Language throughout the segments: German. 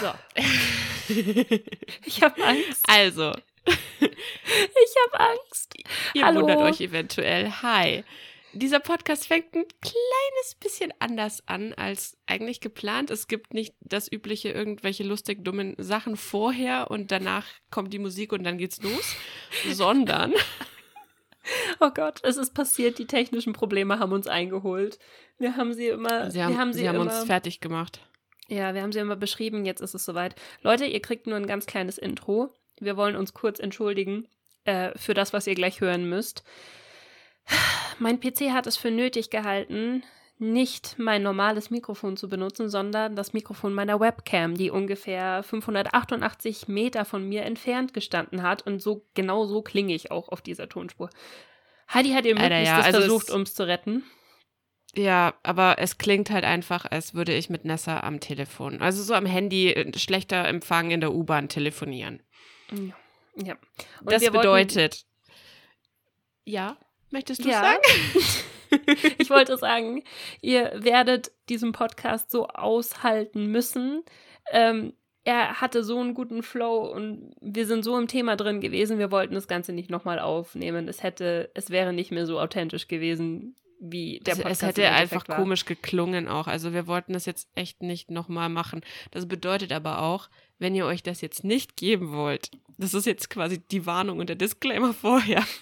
So. ich habe Angst. Also. Ich habe Angst. Ihr Hallo. wundert euch eventuell. Hi. Dieser Podcast fängt ein kleines bisschen anders an als eigentlich geplant. Es gibt nicht das übliche irgendwelche lustig dummen Sachen vorher und danach kommt die Musik und dann geht's los, sondern Oh Gott, es ist passiert. Die technischen Probleme haben uns eingeholt. Wir haben sie immer. sie haben, wir haben sie, sie haben immer, uns fertig gemacht. Ja, wir haben sie immer beschrieben. Jetzt ist es soweit. Leute, ihr kriegt nur ein ganz kleines Intro. Wir wollen uns kurz entschuldigen äh, für das, was ihr gleich hören müsst. Mein PC hat es für nötig gehalten, nicht mein normales Mikrofon zu benutzen, sondern das Mikrofon meiner Webcam, die ungefähr 588 Meter von mir entfernt gestanden hat. Und so genau so klinge ich auch auf dieser Tonspur. Heidi hat ihr Alter, Möglichstes ja, also versucht, es- ums zu retten. Ja, aber es klingt halt einfach, als würde ich mit Nessa am Telefon, also so am Handy, äh, schlechter Empfang in der U-Bahn telefonieren. Ja. Und das bedeutet. Ja, möchtest du Ja. sagen? ich wollte sagen, ihr werdet diesen Podcast so aushalten müssen. Ähm, er hatte so einen guten Flow und wir sind so im Thema drin gewesen. Wir wollten das Ganze nicht nochmal aufnehmen. Es hätte, es wäre nicht mehr so authentisch gewesen, wie der es, Podcast es hätte einfach war. komisch geklungen auch. Also wir wollten das jetzt echt nicht nochmal machen. Das bedeutet aber auch, wenn ihr euch das jetzt nicht geben wollt, das ist jetzt quasi die Warnung und der Disclaimer vorher,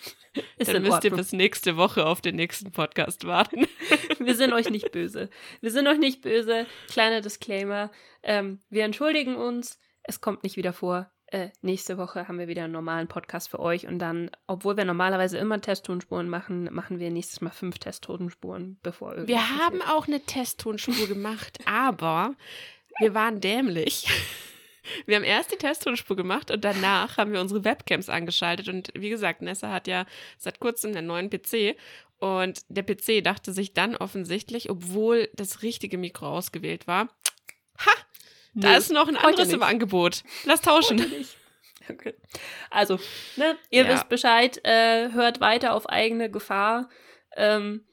Ist dann müsst ihr bis nächste Woche auf den nächsten Podcast warten. Wir sind euch nicht böse. Wir sind euch nicht böse. Kleiner Disclaimer. Ähm, wir entschuldigen uns. Es kommt nicht wieder vor. Äh, nächste Woche haben wir wieder einen normalen Podcast für euch. Und dann, obwohl wir normalerweise immer Testtonspuren machen, machen wir nächstes Mal fünf Testtonspuren, bevor irgendwas Wir haben passiert. auch eine Testtonspur gemacht, aber wir waren dämlich. Wir haben erst die Testtonspur gemacht und danach haben wir unsere Webcams angeschaltet. Und wie gesagt, Nessa hat ja seit kurzem einen neuen PC. Und der PC dachte sich dann offensichtlich, obwohl das richtige Mikro ausgewählt war, ha, da Nee, ist noch ein anderes im. Angebot. Lass tauschen. Okay. Also, ne, ihr Ja. wisst Bescheid, äh, hört weiter auf eigene Gefahr. Ähm,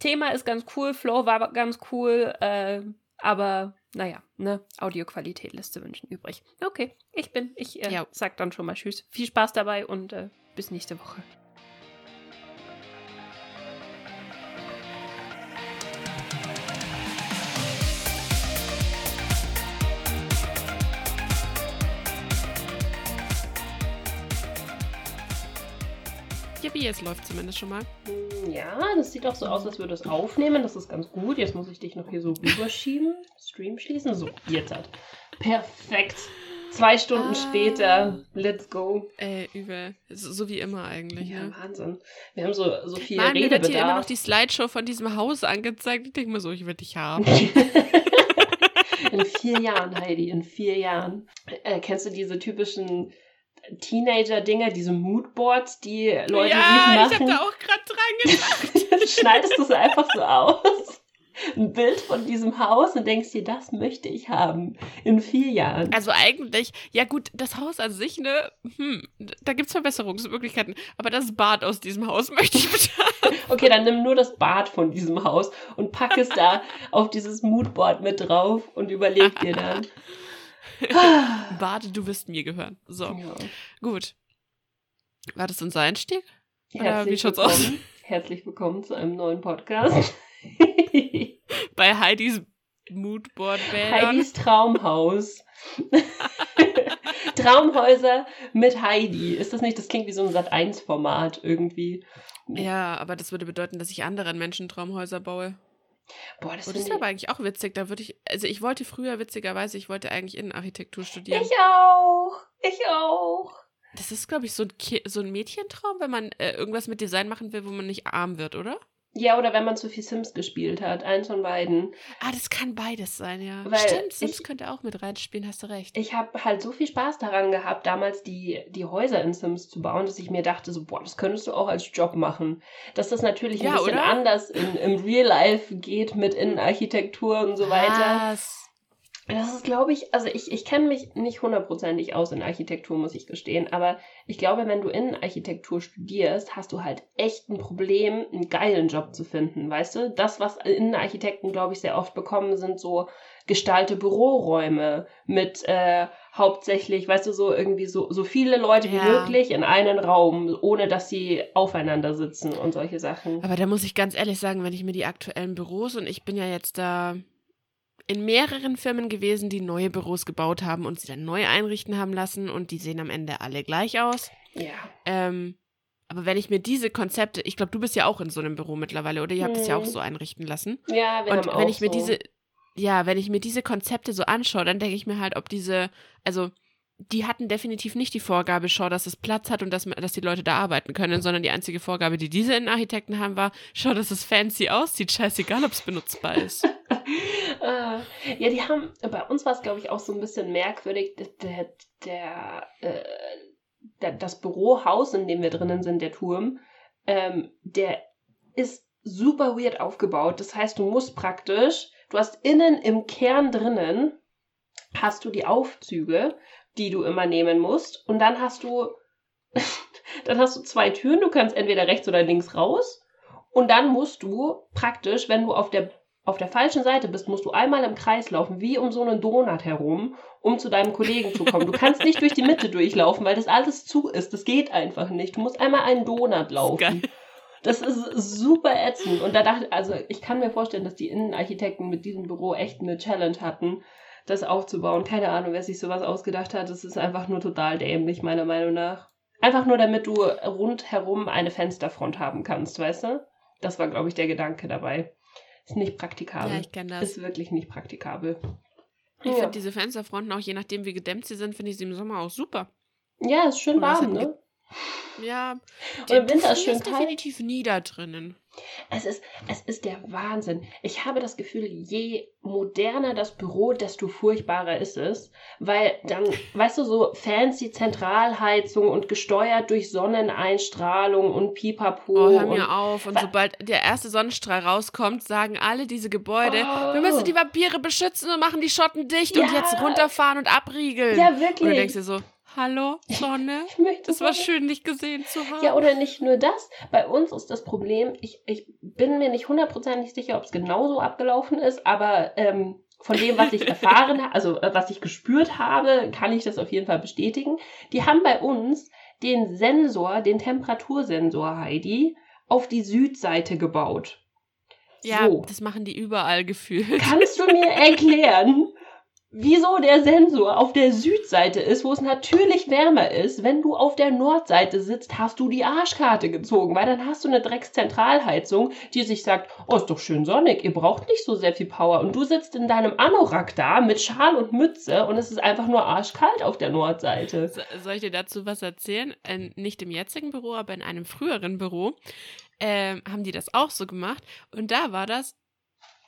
Thema ist ganz cool, Flow war ganz cool, äh, aber naja, ne, Audioqualität lässt zu wünschen übrig. Okay, ich bin, ich äh, Ja. sag dann schon mal Tschüss. Viel Spaß dabei und äh, bis nächste Woche. Yippie, es läuft zumindest schon mal. Ja, das sieht auch so aus, als würde es aufnehmen. Das ist ganz gut. Jetzt muss ich dich noch hier so rüberschieben. Stream schließen. So, jetzt hat. Perfekt. Zwei Stunden Ah. später. Let's go. Äh, übel. So, so wie immer eigentlich. Ja, ne? Wahnsinn. Wir haben so, so viel Mann, mir wird hier immer noch Redebedarf. die Slideshow von diesem Haus angezeigt. Ich denke mir so, ich will dich haben. in vier Jahren, Heidi, in vier Jahren. Äh, kennst du diese typischen Teenager-Dinger, diese Moodboards, die Leute ja, ich sich habe da machen? auch gerade dran gedacht. Dann schneidest du es einfach so aus. Ein Bild von diesem Haus und denkst dir, das möchte ich haben. In vier Jahren. Also eigentlich, ja gut, das Haus an sich, ne, hm, da gibt's Verbesserungsmöglichkeiten. Aber das Bad aus diesem Haus möchte ich bitte haben. Okay, dann nimm nur das Bad von diesem Haus und pack es da auf dieses Moodboard mit drauf und überleg dir dann. Bade, du wirst mir gehören. So, Ja. gut. War das unser Einstieg? Oder Herzlich wie schaut's willkommen. aus? Herzlich willkommen zu einem neuen Podcast. Bei Heidis Moodboard-Bädern. Heidis Traumhaus. Traumhäuser mit Heidi. Ist das nicht, das klingt wie so ein Sat1-Format irgendwie. Ja, aber das würde bedeuten, dass ich anderen Menschen Traumhäuser baue. Boah, das Und das ist aber eigentlich auch witzig. Da würde ich, also ich wollte früher witzigerweise, ich wollte eigentlich Innenarchitektur studieren. ich auch. Ich auch. Das ist, glaube ich, so ein, Ki so ein Mädchentraum, wenn man äh, irgendwas mit Design machen will, wo man nicht arm wird, oder? Ja, oder wenn man zu viel Sims gespielt hat. Eins von beiden. Ah, das kann beides sein, ja. Weil Stimmt, Sims ich- könnte auch mit reinspielen, hast du recht. Ich habe halt so viel Spaß daran gehabt, damals die, die Häuser in Sims zu bauen, dass ich mir dachte, so, boah, das könntest du auch als Job machen. Dass das natürlich ein Ja, bisschen oder? anders in, im Real Life geht mit Innenarchitektur und so weiter. Was? Das ist, glaube ich, also ich, ich kenne mich nicht hundertprozentig aus in Architektur, muss ich gestehen, aber ich glaube, wenn du Innenarchitektur studierst, hast du halt echt ein Problem, einen geilen Job zu finden, weißt du? Das, was Innenarchitekten, glaube ich, sehr oft bekommen, sind so gestalte Büroräume mit äh, hauptsächlich, weißt du, so irgendwie so, so viele Leute wie Ja. möglich in einen Raum, ohne dass sie aufeinander sitzen und solche Sachen. Aber da muss ich ganz ehrlich sagen, wenn ich mir die aktuellen Büros und ich bin ja jetzt da in mehreren Firmen gewesen, die neue Büros gebaut haben und sie dann neu einrichten haben lassen und die sehen am Ende alle gleich aus. Ja. Ähm, aber wenn ich mir diese Konzepte, ich glaube, du bist ja auch in so einem Büro mittlerweile, oder ihr habt es ja auch Mhm. so einrichten lassen. Ja, wir Und haben auch wenn ich mir so. diese, ja, wenn ich mir diese Konzepte so anschaue, dann denke ich mir halt, ob diese, also die hatten definitiv nicht die Vorgabe, schau, dass es Platz hat und dass, dass die Leute da arbeiten können, sondern die einzige Vorgabe, die diese Innenarchitekten haben, war, schau, dass es fancy aussieht, scheißegal, ob es benutzbar ist. Ah, ja, die haben, bei uns war es, glaube ich, auch so ein bisschen merkwürdig, der, der, äh, der, das Bürohaus, in dem wir drinnen sind, der Turm, ähm, der ist super weird aufgebaut. Das heißt, du musst praktisch, du hast innen im Kern drinnen, hast du die Aufzüge, die du immer nehmen musst, und dann hast du, dann hast du zwei Türen, du kannst entweder rechts oder links raus, und dann musst du praktisch, wenn du auf der auf der falschen Seite bist, musst du einmal im Kreis laufen, wie um so einen Donut herum, um zu deinem Kollegen zu kommen. Du kannst nicht durch die Mitte durchlaufen, weil das alles zu ist. Das geht einfach nicht. Du musst einmal einen Donut laufen. Das ist super ätzend. Und da dachte also ich kann mir vorstellen, dass die Innenarchitekten mit diesem Büro echt eine Challenge hatten, das aufzubauen. Keine Ahnung, wer sich sowas ausgedacht hat. Das ist einfach nur total dämlich, meiner Meinung nach. Einfach nur, damit du rundherum eine Fensterfront haben kannst, weißt du? Das war, glaube ich, der Gedanke dabei. Ist nicht praktikabel. Ja, ich kenne das. ist wirklich nicht praktikabel. Ich Ja. finde diese Fensterfronten auch, je nachdem wie gedämmt sie sind, finde ich sie im Sommer auch super. Ja, ist schön warm, ne? Ja, Und im Winter ist schön frierst kalt. definitiv nie da drinnen. Es ist, es ist der Wahnsinn. Ich habe das Gefühl, je moderner das Büro, desto furchtbarer ist es. Weil dann, weißt du, so fancy Zentralheizung und gesteuert durch Sonneneinstrahlung und Pipapo. Oh, hör und, mir auf. Und sobald der erste Sonnenstrahl rauskommt, sagen alle diese Gebäude, Oh. wir müssen die Vampire beschützen und machen die Schotten dicht und Ja. jetzt runterfahren und abriegeln. Ja, und du denkst wirklich. dir so, hallo, Sonne? Ich möchte Es war schön, dich gesehen zu haben. Ja, oder nicht nur das. Bei uns ist das Problem, ich, ich bin mir nicht hundertprozentig sicher, ob es genauso abgelaufen ist, aber ähm, von dem, was ich erfahren habe, also äh, was ich gespürt habe, kann ich das auf jeden Fall bestätigen. Die haben bei uns den Sensor, den Temperatursensor, Heidi, auf die Südseite gebaut. ja, so. das machen die überall gefühlt. Kannst du mir erklären, wieso der Sensor auf der Südseite ist, wo es natürlich wärmer ist? Wenn du auf der Nordseite sitzt, hast du die Arschkarte gezogen, weil dann hast du eine Dreckszentralheizung, die sich sagt, oh, ist doch schön sonnig, ihr braucht nicht so sehr viel Power. Und du sitzt in deinem Anorak da mit Schal und Mütze und es ist einfach nur arschkalt auf der Nordseite. So- Soll ich dir dazu was erzählen? Äh, nicht im jetzigen Büro, aber in einem früheren Büro ähm, haben die das auch so gemacht. Und da war das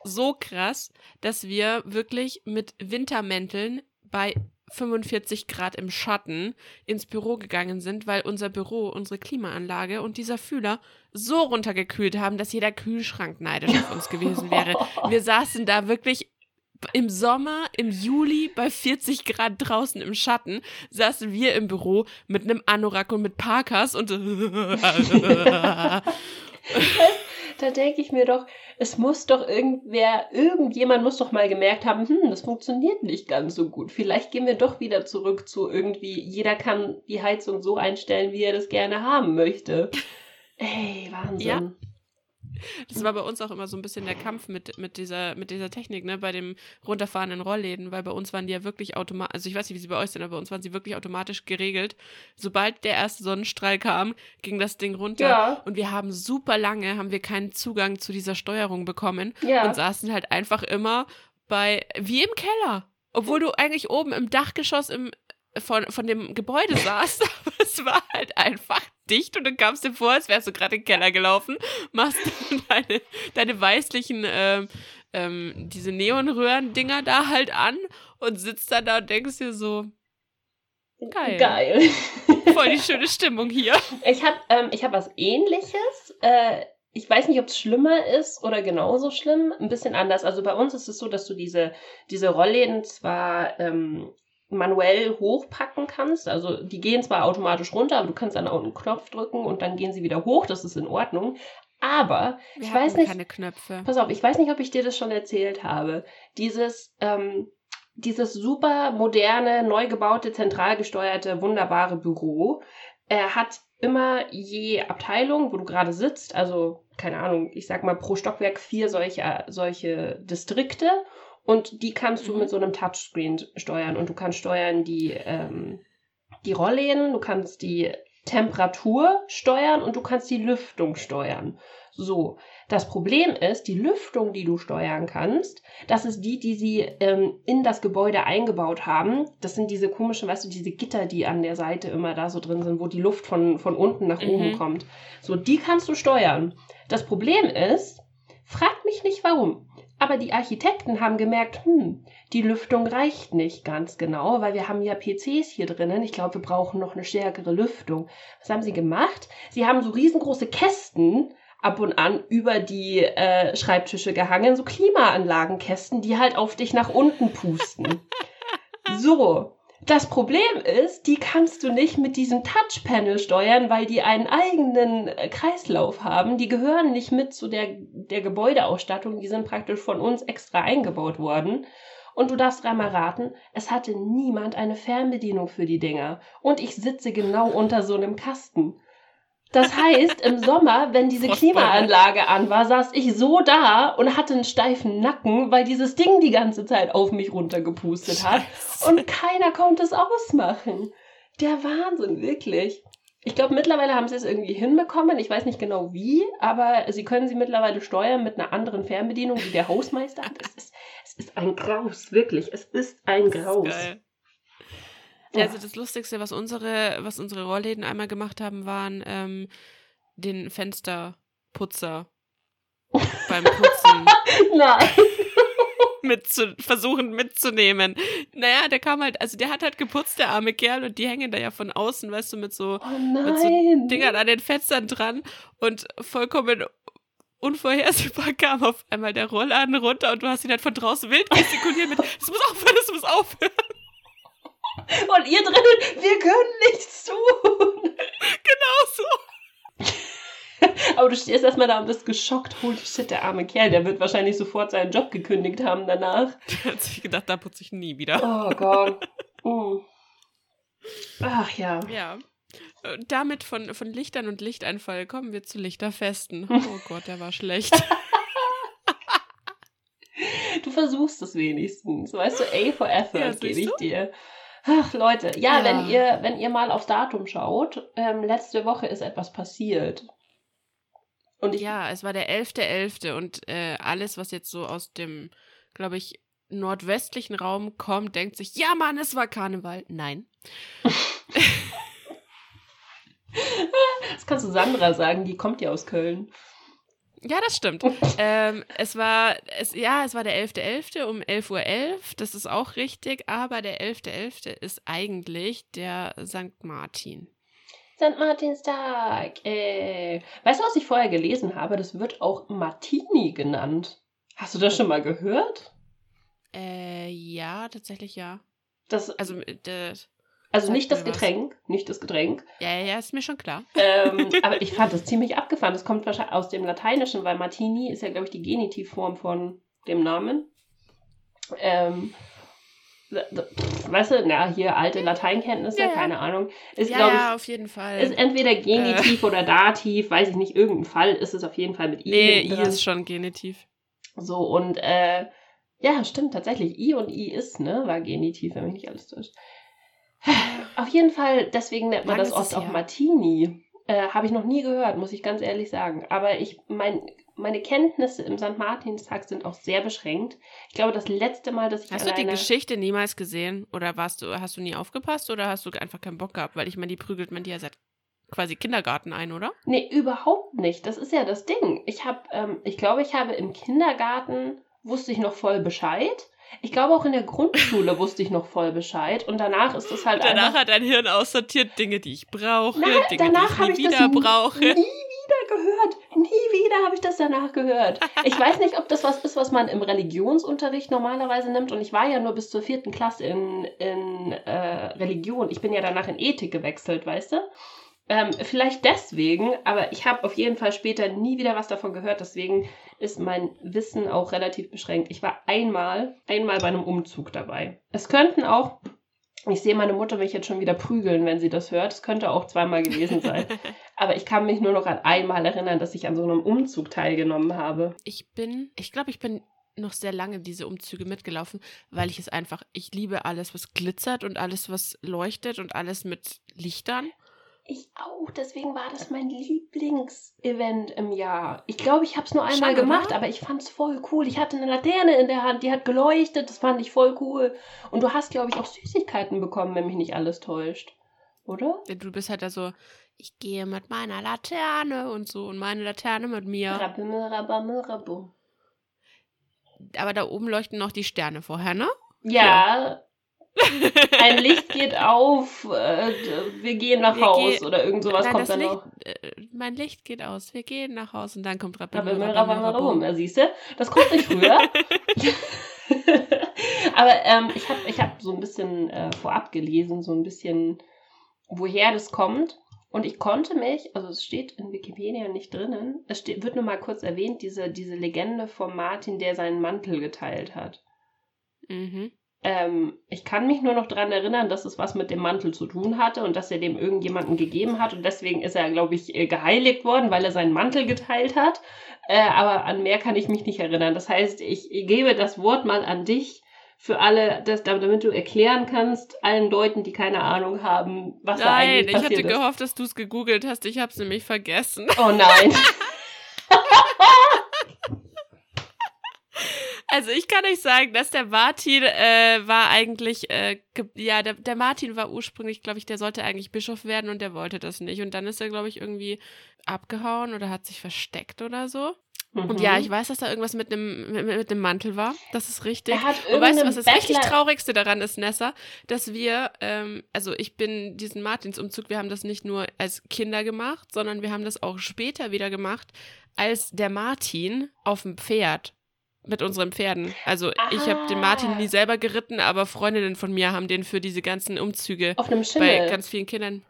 so krass, dass wir wirklich mit Wintermänteln bei 45 Grad im Schatten ins Büro gegangen sind, weil unser Büro, unsere Klimaanlage und dieser Fühler so runtergekühlt haben, dass jeder Kühlschrank neidisch auf uns gewesen wäre. Wir saßen da wirklich im Sommer, im Juli bei 40 Grad draußen im Schatten, saßen wir im Büro mit einem Anorak und mit Parkas und Da denke ich mir doch, es muss doch irgendwer, irgendjemand muss doch mal gemerkt haben, hm, das funktioniert nicht ganz so gut. Vielleicht gehen wir doch wieder zurück zu irgendwie, jeder kann die Heizung so einstellen, wie er das gerne haben möchte. Ey, Wahnsinn. Ja. Das war bei uns auch immer so ein bisschen der Kampf mit, mit, dieser, mit dieser Technik, ne, bei dem runterfahrenden Rollläden, weil bei uns waren die ja wirklich automatisch, also ich weiß nicht, wie sie bei euch sind, aber bei uns waren sie wirklich automatisch geregelt. Sobald der erste Sonnenstrahl kam, ging das Ding runter. Ja. Und wir haben super lange, haben wir keinen Zugang zu dieser Steuerung bekommen Ja. und saßen halt einfach immer bei, wie im Keller. Obwohl du eigentlich oben im Dachgeschoss im, von, von dem Gebäude saßt, aber es war halt einfach dicht und du kamst dir vor, als wärst du gerade in den Keller gelaufen, machst deine, deine weißlichen, ähm, ähm, diese Neonröhren-Dinger da halt an und sitzt dann da und denkst dir so, geil. Geil. voll die schöne Stimmung hier. Ich habe ähm, ich hab was ähnliches. Äh, ich weiß nicht, ob es schlimmer ist oder genauso schlimm. Ein bisschen anders. Also bei uns ist es so, dass du diese, diese Rollläden zwar ähm, manuell hochpacken kannst. Also die gehen zwar automatisch runter, aber du kannst dann auch einen Knopf drücken und dann gehen sie wieder hoch. Das ist in Ordnung. Aber Wir ich weiß nicht, keine Knöpfe. pass auf, ich weiß nicht, ob ich dir das schon erzählt habe. Dieses, ähm, dieses super moderne, neu gebaute, zentral gesteuerte, wunderbare Büro äh, hat immer je Abteilung, wo du gerade sitzt, also keine Ahnung, ich sag mal pro Stockwerk vier solche, solche Distrikte und die kannst du Mhm. mit so einem Touchscreen steuern und du kannst steuern die, ähm, die Rollläden, du kannst die Temperatur steuern und du kannst die Lüftung steuern. So, das Problem ist, die Lüftung, die du steuern kannst, das ist die, die sie ähm, in das Gebäude eingebaut haben. Das sind diese komischen, weißt du, diese Gitter, die an der Seite immer da so drin sind, wo die Luft von, von unten nach Mhm. oben kommt. So, die kannst du steuern. Das Problem ist, frag mich nicht warum, aber die Architekten haben gemerkt, hm, die Lüftung reicht nicht ganz genau, weil wir haben ja PCs hier drinnen. Ich glaube, wir brauchen noch eine stärkere Lüftung. Was haben sie gemacht? Sie haben so riesengroße Kästen ab und an über die äh, Schreibtische gehangen, so Klimaanlagenkästen, die halt auf dich nach unten pusten. so. Das Problem ist, die kannst du nicht mit diesem Touchpanel steuern, weil die einen eigenen äh, Kreislauf haben. Die gehören nicht mit zu der, der Gebäudeausstattung. Die sind praktisch von uns extra eingebaut worden. Und du darfst dreimal raten, es hatte niemand eine Fernbedienung für die Dinger. Und ich sitze genau unter so einem Kasten. Das heißt, im Sommer, wenn diese. Klimaanlage an war, saß ich so da und hatte einen steifen Nacken, weil dieses Ding die ganze Zeit auf mich runtergepustet hat. Scheiße. Und keiner konnte es ausmachen. Der Wahnsinn, wirklich. Ich glaube, mittlerweile haben sie es irgendwie hinbekommen. Ich weiß nicht genau wie, aber sie können sie mittlerweile steuern mit einer anderen Fernbedienung, die der Hausmeister hat. Es ist, es ist ein Graus, wirklich. Es ist ein ist Graus. geil. Ja. Also das Lustigste, was unsere, was unsere Rollläden einmal gemacht haben, waren ähm, den Fensterputzer beim Putzen Nein. mitzu versuchen mitzunehmen. Naja, der kam halt, also der hat halt geputzt, der arme Kerl, und die hängen da ja von außen, weißt du, mit so Oh mit so. Dingern an den Fenstern dran und vollkommen unvorhersehbar kam auf einmal der Rollladen runter und du hast ihn halt von draußen wild gestikuliert mit, es muss aufhören, es muss aufhören. Und ihr drinnen, wir können nichts tun. Genau so. Aber du stehst erstmal da und bist geschockt. Holy shit, der arme Kerl, der wird wahrscheinlich sofort seinen Job gekündigt haben danach. Der hat sich gedacht, da putze ich nie wieder. Oh Gott. Mm. Ach ja. Ja. Und damit von, von Lichtern und Lichteinfall kommen wir zu Lichterfesten. Oh Gott, der war schlecht. Du versuchst es wenigstens. Weißt du, A for effort Ja, gebe ich dir. Ach, Leute, ja, Ja. wenn ihr, wenn ihr mal aufs Datum schaut, ähm, letzte Woche ist etwas passiert. Und ich, Ja, es war der 11.11. und äh, alles, was jetzt so aus dem, glaube ich, nordwestlichen Raum kommt, denkt sich, ja Mann, es war Karneval. Nein. das kannst du Sandra sagen, die kommt ja aus Köln. Ja, das stimmt. ähm, es war, es, ja, es war der 11.11. um 11.11 Uhr. Das ist auch richtig, aber der 11.11. ist eigentlich der St. Martin. St. Martinstag. Äh. Weißt du, was ich vorher gelesen habe? Das wird auch Martini genannt. Hast du das schon mal gehört? Äh, ja, tatsächlich ja. Das, Also, äh, das, also nicht das mir was. Getränk, nicht das Getränk. ja, ja, ja, ist mir schon klar. ähm, aber ich fand das ziemlich abgefahren. Das kommt wahrscheinlich aus dem Lateinischen, weil Martini ist ja, glaube ich, die Genitivform von dem Namen. Ähm, weißt du, na, hier alte Lateinkenntnisse, Ja, keine Ahnung. Ist, ja, glaube ja, ich, auf jeden Fall. ist entweder Genitiv oder Dativ, weiß ich nicht, irgendein Fall ist es auf jeden Fall mit I. nee, I ist schon Genitiv. So, und äh, ja, stimmt, tatsächlich. I und I ist, ne? War Genitiv, wenn mich nicht alles täuscht. Auf jeden Fall, deswegen nennt man Lang das oft auch. Martini. Äh, Habe ich noch nie gehört, muss ich ganz ehrlich sagen. Aber ich, mein, meine Kenntnisse im St. Martinstag sind auch sehr beschränkt. Ich glaube, das letzte Mal, dass ich Hast du die Geschichte niemals gesehen? Oder warst du, hast du nie aufgepasst oder hast du einfach keinen Bock gehabt? Weil ich meine, die prügelt man dir ja seit quasi Kindergarten ein, oder? Nee, überhaupt nicht. Das ist ja das Ding. Ich habe, ähm, ich glaube, ich habe im Kindergarten wusste ich noch voll Bescheid. Ich glaube auch in der Grundschule wusste ich noch voll Bescheid und danach ist es halt Danach hat dein Hirn aussortiert Dinge, die ich brauche, Nein, Dinge, danach die ich nie ich das wieder brauche. nie wieder gehört. Nie wieder habe ich das danach gehört. Ich weiß nicht, ob das was ist, was man im Religionsunterricht normalerweise nimmt. Und ich war ja nur bis zur vierten Klasse in, in äh, Religion. Ich bin ja danach in Ethik gewechselt, weißt du? Ähm, vielleicht deswegen, aber ich habe auf jeden Fall später nie wieder was davon gehört. Deswegen ist mein Wissen auch relativ beschränkt. Ich war einmal, einmal bei einem Umzug dabei. Es könnten auch, ich sehe meine Mutter mich jetzt schon wieder prügeln, wenn sie das hört. Es könnte auch zweimal gewesen sein. aber ich kann mich nur noch an einmal erinnern, dass ich an so einem Umzug teilgenommen habe. Ich bin, ich glaube, ich bin noch sehr lange diese Umzüge mitgelaufen, weil ich es einfach, ich liebe alles, was glitzert und alles, was leuchtet und alles mit Lichtern. Ich auch, deswegen war das mein Lieblingsevent im Jahr. Ich glaube, ich habe es nur einmal Schon, gemacht, oder? aber ich fand es voll cool. Ich hatte eine Laterne in der Hand, die hat geleuchtet, das fand ich voll cool. Und du hast, glaube ich, auch Süßigkeiten bekommen, wenn mich nicht alles täuscht. Oder? Du bist halt da so, ich gehe mit meiner Laterne und so und meine Laterne mit mir. Rabimmel, rabammel, rabum. Aber da oben leuchten noch die Sterne vorher, ne? Ja. Ein Licht geht auf, äh, wir gehen nach Wir Haus gehen- oder irgend sowas Nein, kommt dann Licht, noch. äh, mein Licht geht aus. Wir gehen nach Hause und dann kommt rabum. Ja, siehst du? Das kommt nicht früher. Aber ähm, ich habe ich hab so ein bisschen äh, vorab gelesen, so ein bisschen, woher das kommt. Und ich konnte mich, also es steht in Wikipedia nicht drinnen, es steht, wird nur mal kurz erwähnt, diese, diese Legende vom Martin, der seinen Mantel geteilt hat. Mhm. Ähm, ich kann mich nur noch daran erinnern, dass es was mit dem Mantel zu tun hatte und dass er dem irgendjemanden gegeben hat. Und deswegen ist er, glaube ich, äh, geheiligt worden, weil er seinen Mantel geteilt hat. Äh, aber an mehr kann ich mich nicht erinnern. Das heißt, ich gebe das Wort mal an dich für alle, das, damit du erklären kannst, allen Leuten, die keine Ahnung haben, was da Nein, eigentlich ich hatte passiert ist. gehofft, dass du es gegoogelt hast. Ich habe es nämlich vergessen. Oh nein. Also ich kann euch sagen, dass der Martin äh, war eigentlich, äh, ja, der, der Martin war ursprünglich, glaube ich, der sollte eigentlich Bischof werden und der wollte das nicht. Und dann ist er, glaube ich, irgendwie abgehauen oder hat sich versteckt oder so. Und Mhm. ja, ich weiß, dass da irgendwas mit einem mit, mit dem Mantel war. Das ist richtig. Er hat Und weißt du, was das richtig Bettler- Traurigste daran ist, Nessa? Dass wir, ähm, also ich bin diesen Martinsumzug, wir haben das nicht nur als Kinder gemacht, sondern wir haben das auch später wieder gemacht, als der Martin auf dem Pferd mit unseren Pferden. Also ich habe den Martin Ah. nie selber geritten, aber Freundinnen von mir haben den für diese ganzen Umzüge Auf einem bei Schimmel. ganz vielen Kindern.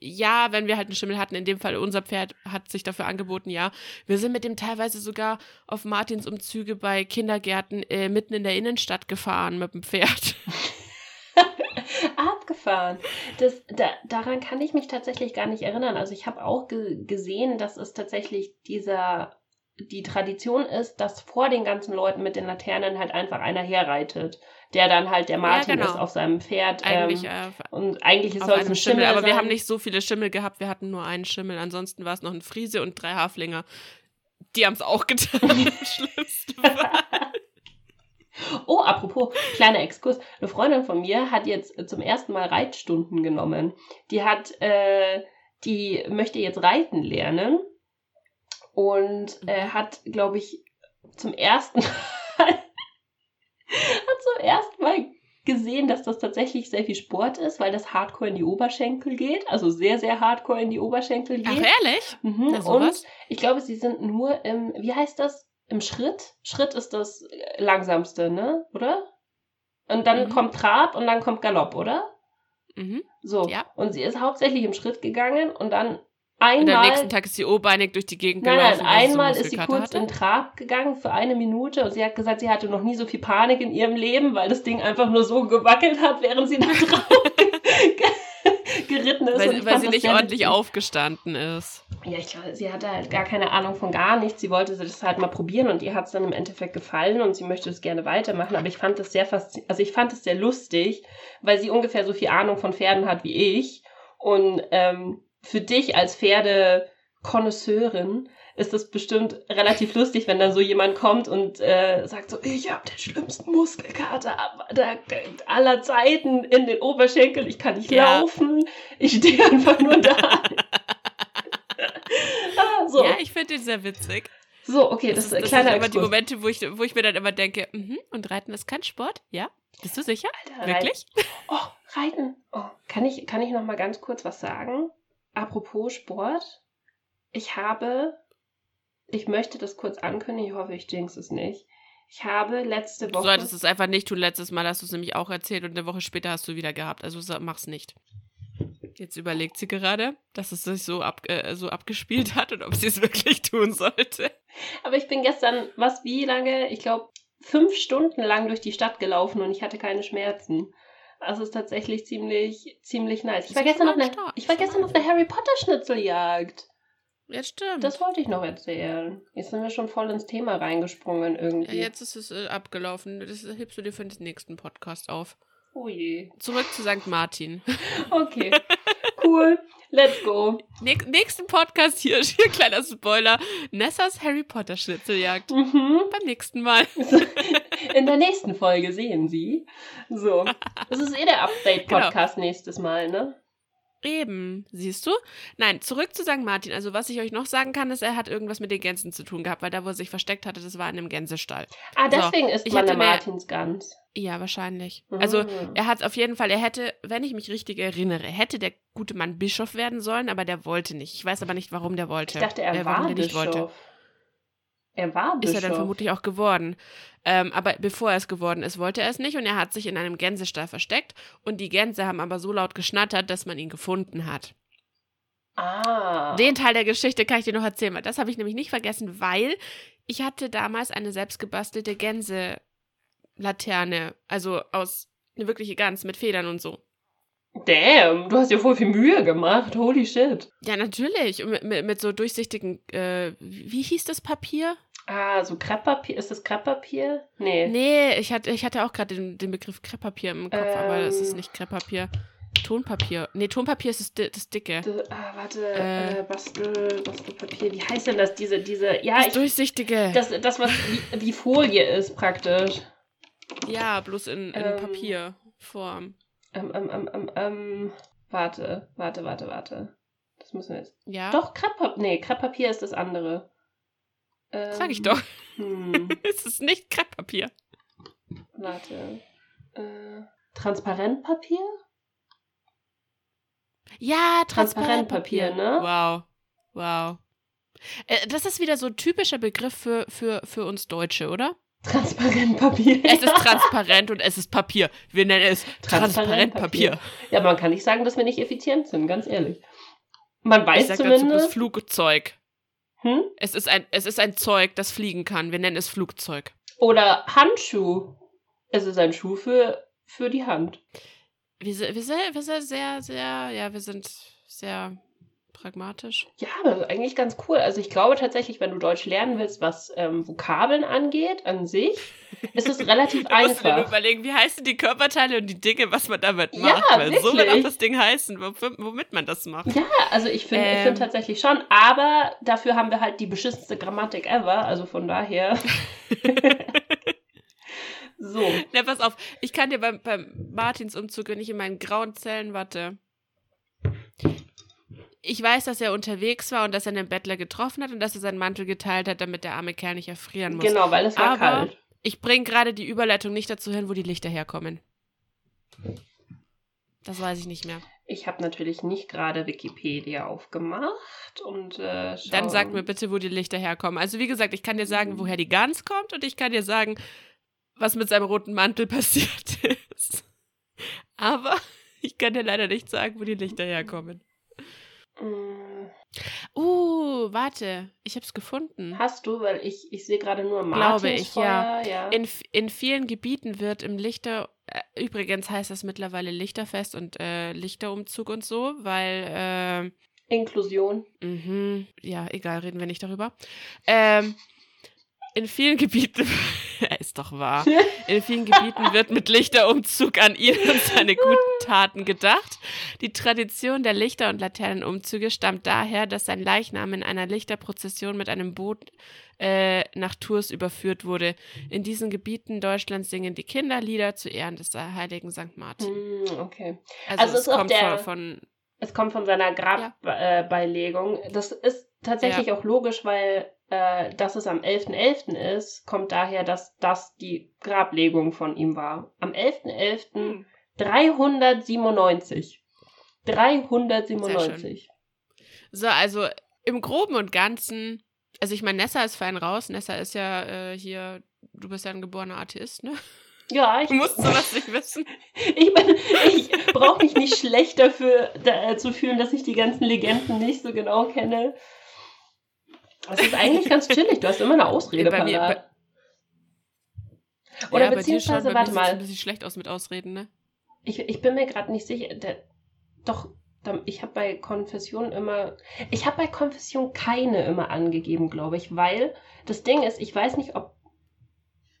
Ja, wenn wir halt einen Schimmel hatten, in dem Fall unser Pferd hat sich dafür angeboten, ja. Wir sind mit dem teilweise sogar auf Martins Umzüge bei Kindergärten äh, mitten in der Innenstadt gefahren mit dem Pferd. Abgefahren. Das, da, daran kann ich mich tatsächlich gar nicht erinnern. Also ich habe auch ge gesehen, dass es tatsächlich dieser die Tradition ist, dass vor den ganzen Leuten mit den Laternen halt einfach einer herreitet, der dann halt der Martin genau. ist auf seinem Pferd. Eigentlich ähm, äh, und eigentlich soll es einem ein Schimmel, Schimmel, aber sein. wir haben nicht so viele Schimmel gehabt, wir hatten nur einen Schimmel. Ansonsten war es noch ein Friese und drei Haflinger. Die haben es auch getan. im schlimmsten Fall. Oh, apropos, kleiner Exkurs. Eine Freundin von mir hat jetzt äh, zum ersten Mal Reitstunden genommen. Die hat, äh, die möchte jetzt reiten lernen und äh, hat, glaube ich, zum ersten Mal, hat zum ersten Mal gesehen, dass das tatsächlich sehr viel Sport ist, weil das Hardcore in die Oberschenkel geht, also sehr, sehr Hardcore in die Oberschenkel Ach, geht. ehrlich? Mhm. Na, Und ich glaube, sie sind nur im, wie heißt das? Im Schritt? Schritt ist das äh, langsamste, ne? Oder? Und dann Mhm. kommt Trab und dann kommt Galopp, oder? Mhm. So. Ja. Und sie ist hauptsächlich im Schritt gegangen und dann Und am einmal. nächsten Tag ist sie obeinig durch die Gegend Nein, gelaufen. nein, sie so einmal ist sie kurz hatte. in Trab gegangen für eine Minute und sie hat gesagt, sie hatte noch nie so viel Panik in ihrem Leben, weil das Ding einfach nur so gewackelt hat, während sie da drauf geritten ist. Weil, weil sie nicht ordentlich witzig. aufgestanden ist. Ja, ich glaube, sie hatte halt gar keine Ahnung von gar nichts. Sie wollte das halt mal probieren und ihr hat es dann im Endeffekt gefallen und sie möchte es gerne weitermachen. Aber ich fand das sehr faszinierend, also ich fand es sehr lustig, weil sie ungefähr so viel Ahnung von Pferden hat wie ich. Und ähm, für dich als Pferdekonnoisseurin ist es bestimmt relativ lustig, wenn dann so jemand kommt und äh, sagt so, ich habe den schlimmsten Muskelkater aller Zeiten in den Oberschenkeln, ich kann nicht Ja. laufen, ich stehe einfach nur da. ah, so. Ja, ich finde den sehr witzig. so, okay, Das, das, ist, ein das kleiner sind immer die. Momente, wo ich, wo ich mir dann immer denke, mhm, und Reiten ist kein Sport? Ja? Bist du sicher? Alter, Wirklich? Reiten. Oh, Reiten. Oh, kann ich, kann ich noch mal ganz kurz was sagen? Apropos Sport. Ich habe, ich möchte das kurz ankündigen, ich hoffe, ich jinx es nicht. Ich habe letzte Du Woche. solltest es einfach nicht tun. Letztes Mal hast du es nämlich auch erzählt und eine Woche später hast du wieder gehabt. Also mach's nicht. Jetzt überlegt sie gerade, dass es sich so, ab, äh, so abgespielt hat und ob sie es wirklich tun sollte. Aber ich bin gestern, was, wie lange? Ich glaube, fünf Stunden lang durch die Stadt gelaufen und ich hatte keine Schmerzen. Also es ist tatsächlich ziemlich, ziemlich nice. Ich war gestern auf einer, ich war gestern auf einer Harry Potter Schnitzeljagd. Ja, stimmt. Das wollte ich noch erzählen. Jetzt sind wir schon voll ins Thema reingesprungen ja, irgendwie. jetzt ist es äh, abgelaufen. Das hebst du dir für den nächsten Podcast auf. Oh je. Zurück zu St. Martin. Okay. Cool. Let's go. Näch- nächsten Podcast hier, hier kleiner Spoiler. Nessas Harry Potter Schnitzeljagd. Mhm. Beim nächsten Mal. In der nächsten Folge sehen Sie. So. Das ist eh der Update-Podcast nächstes Mal, ne? Eben, siehst du? Nein, zurück zu St. Martin. Also, was ich euch noch sagen kann, ist, er hat irgendwas mit den Gänsen zu tun gehabt, weil da, wo er sich versteckt hatte, das war in einem Gänsestall. Ah, So, deswegen ist ich man hatte der Martinsgans. Ja, wahrscheinlich. Also, Mhm. er hat auf jeden Fall, er hätte, wenn ich mich richtig erinnere, hätte der gute Mann Bischof werden sollen, aber der wollte nicht. Ich weiß aber nicht, warum der wollte. Ich dachte, er äh, war Bischof. Er war Ist Bischof. er dann vermutlich auch geworden. Ähm, aber bevor er es geworden ist, wollte er es nicht und er hat sich in einem Gänsestall versteckt und die Gänse haben aber so laut geschnattert, dass man ihn gefunden hat. Ah. Den Teil der Geschichte kann ich dir noch erzählen, weil das habe ich nämlich nicht vergessen, weil ich hatte damals eine selbstgebastelte Gänselaterne, also aus eine wirkliche Gans mit Federn und so. Damn, du hast dir voll viel Mühe gemacht. Holy shit. Ja, natürlich. Mit, mit, mit so durchsichtigen, äh, wie hieß das Papier? Ah, so Krepppapier. Ist das Krepppapier? Nee. Nee, ich hatte, ich hatte auch gerade den, den Begriff Krepppapier im Kopf, aber das ist Ähm. nicht Krepppapier. Tonpapier. Nee, Tonpapier ist das, das dicke. D- Ah, warte. Äh. Äh, Bastel, Bastelpapier. Wie heißt denn das? Diese, diese. Ja, Das ich. durchsichtige. Das, das was wie, wie Folie ist, praktisch. ja, bloß in, in Ähm. Papierform. Ähm, ähm, ähm, ähm, ähm. Warte, warte, warte, warte. Das müssen wir jetzt. Ja, Doch, Krepppapier. Nee, Krepppapier ist das andere. Ähm, sag ich doch. Hm, es ist nicht Krepppapier. warte. Äh, Transparentpapier? Ja, Transparentpapier, Transparentpapier, ne? Wow. Wow. Äh, das ist wieder so ein typischer Begriff für, für, für uns Deutsche, oder? Transparentpapier. Es ist transparent und es ist Papier. Wir nennen es Transparentpapier. Transparentpapier. Ja, man kann nicht sagen, dass wir nicht effizient sind, ganz ehrlich. Man Ich weiß sag dazu bloß zumindest. Flugzeug. Hm? Es ist, ein, es ist ein Zeug, das fliegen kann. Wir nennen es Flugzeug. Oder Handschuh. Es ist ein Schuh für, für die Hand. Wir sind, wir, sind, wir sind sehr, sehr, ja, wir sind sehr pragmatisch. Ja, ist eigentlich ganz cool. Also ich glaube tatsächlich, wenn du Deutsch lernen willst, was ähm, Vokabeln angeht, an sich, ist es relativ Du musst einfach. überlegen, wie heißen die Körperteile und die Dinge, was man damit Ja, macht. Weil so wird wirklich. auch das Ding heißen, womit man das macht. Ja, also ich finde ich Ähm. find tatsächlich schon, aber dafür haben wir halt die beschissenste Grammatik ever, also von daher. so. Na, pass auf, ich kann dir beim, beim Martinsumzug, wenn ich in meinen grauen Zellen warte, ich weiß, dass er unterwegs war und dass er einen Bettler getroffen hat und dass er seinen Mantel geteilt hat, damit der arme Kerl nicht erfrieren muss. Genau, weil es war Aber- kalt. Ich bringe gerade die Überleitung nicht dazu hin, wo die Lichter herkommen. Das weiß ich nicht mehr. Ich habe natürlich nicht gerade Wikipedia aufgemacht und äh, Dann sag mir bitte, wo die Lichter herkommen. Also wie gesagt, ich kann dir sagen, woher die Gans kommt und ich kann dir sagen, was mit seinem roten Mantel passiert ist. Aber ich kann dir leider nicht sagen, wo die Lichter herkommen. Mm, Uh, warte, ich hab's gefunden. Hast du, weil ich, ich sehe gerade nur Glaube ich, Martinsfeuer, ja. In, in vielen Gebieten wird im Lichter, äh, übrigens heißt das mittlerweile Lichterfest und äh, Lichterumzug und so, weil, Inklusion. äh, mhm, ja, egal, reden wir nicht darüber. Ähm, in vielen Gebieten, ja, ist doch wahr, in vielen Gebieten wird mit Lichterumzug an ihn und seine guten Taten gedacht. Die Tradition der Lichter- und Laternenumzüge stammt daher, dass sein Leichnam in einer Lichterprozession mit einem Boot äh, nach Tours überführt wurde. In diesen Gebieten Deutschlands singen die Kinder Lieder zu Ehren des heiligen St. Martin. Hm, okay. Also, Also es auch kommt der- von, von Es kommt von seiner Grabbeilegung. Das ist tatsächlich auch logisch, weil äh, dass es am 11.11. ist, kommt daher, dass das die Grablegung von ihm war. Am 11.11. Hm. 397. 397. So, also im Groben und Ganzen, also ich meine, Nessa ist fein raus. Nessa ist ja äh, hier, du bist ja ein geborener Atheist, ne? Ja, ich, Du musst sowas nicht wissen. ich, bin, ich brauche mich nicht schlecht dafür da, äh, zu fühlen, dass ich die ganzen Legenden nicht so genau kenne. Das ist eigentlich ganz chillig. Du hast immer eine Ausrede Bei mir- parat. Oder ja, beziehungsweise, bei warte mal, ein bisschen schlecht aus mit Ausreden, ne? ich, ich bin mir gerade nicht sicher. Der, doch, ich habe bei Konfession immer. Ich habe bei Konfession keine immer angegeben, glaube ich, weil das Ding ist, ich weiß nicht, ob.